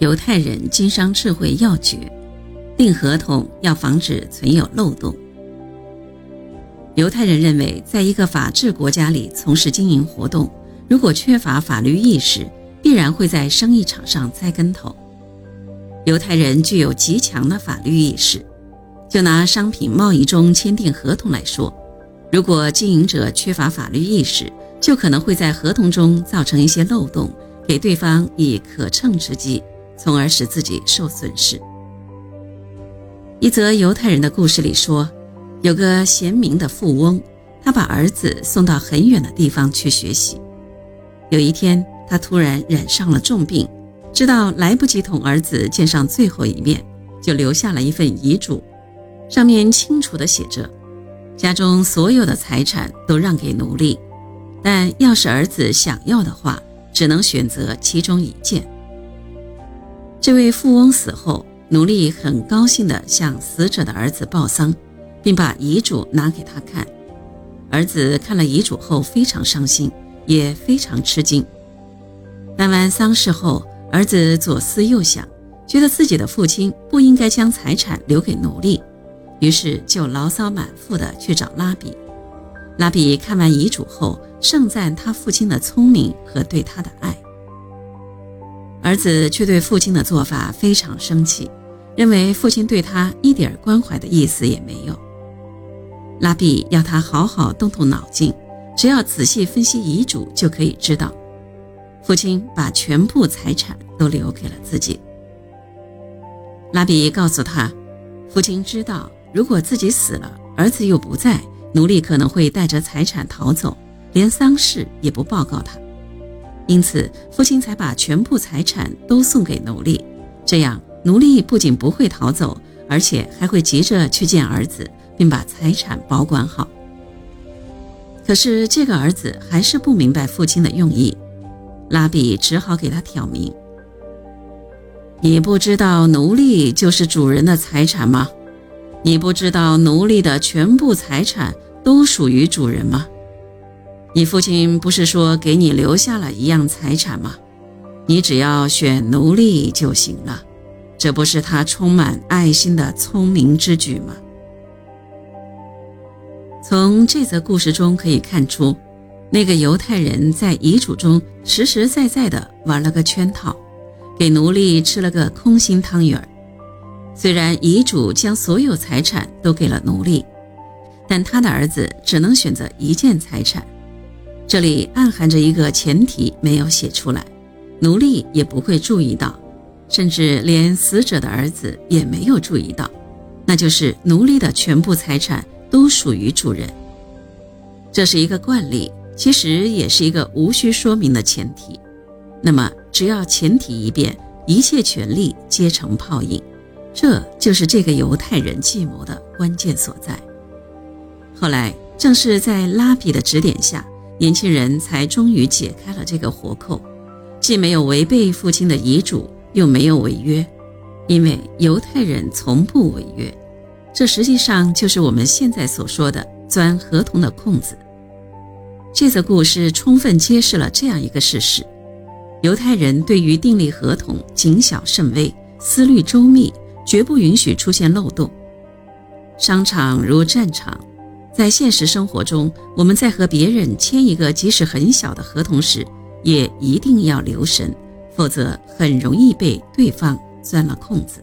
犹太人经商智慧要诀：订合同要防止存有漏洞。犹太人认为，在一个法治国家里从事经营活动，如果缺乏法律意识，必然会在生意场上栽跟头。犹太人具有极强的法律意识。就拿商品贸易中签订合同来说，如果经营者缺乏法律意识，就可能会在合同中造成一些漏洞，给对方以可乘之机，从而使自己受损失。一则犹太人的故事里说，有个贤明的富翁，他把儿子送到很远的地方去学习。有一天，他突然染上了重病，知道来不及同儿子见上最后一面，就留下了一份遗嘱。上面清楚地写着，家中所有的财产都让给奴隶，但要是儿子想要的话，只能选择其中一件。这位富翁死后，奴隶很高兴地向死者的儿子报丧，并把遗嘱拿给他看。儿子看了遗嘱后非常伤心，也非常吃惊。办完丧事后，儿子左思右想，觉得自己的父亲不应该将财产留给奴隶。于是就牢骚满腹的去找拉比。拉比看完遗嘱后，盛赞他父亲的聪明和对他的爱。儿子却对父亲的做法非常生气，认为父亲对他一点关怀的意思也没有。拉比要他好好动动脑筋，只要仔细分析遗嘱就可以知道，父亲把全部财产都留给了自己。拉比告诉他，父亲知道。如果自己死了，儿子又不在，奴隶可能会带着财产逃走，连丧事也不报告他。因此，父亲才把全部财产都送给奴隶，这样奴隶不仅不会逃走，而且还会急着去见儿子，并把财产保管好。可是这个儿子还是不明白父亲的用意，拉比只好给他挑明：“你不知道奴隶就是主人的财产吗？”你不知道奴隶的全部财产都属于主人吗？你父亲不是说给你留下了一样财产吗？你只要选奴隶就行了，这不是他充满爱心的聪明之举吗？从这则故事中可以看出，那个犹太人在遗嘱中实实在在的玩了个圈套，给奴隶吃了个空心汤圆儿。虽然遗嘱将所有财产都给了奴隶，但他的儿子只能选择一件财产。这里暗含着一个前提没有写出来，奴隶也不会注意到，甚至连死者的儿子也没有注意到，那就是奴隶的全部财产都属于主人。这是一个惯例，其实也是一个无需说明的前提。那么，只要前提一变，一切权利皆成泡影。这就是这个犹太人计谋的关键所在。后来，正是在拉比的指点下，年轻人才终于解开了这个活扣，既没有违背父亲的遗嘱，又没有违约，因为犹太人从不违约。这实际上就是我们现在所说的钻合同的空子。这则故事充分揭示了这样一个事实：犹太人对于订立合同谨小慎微，思虑周密。绝不允许出现漏洞。商场如战场，在现实生活中，我们在和别人签一个即使很小的合同时，也一定要留神，否则很容易被对方钻了空子。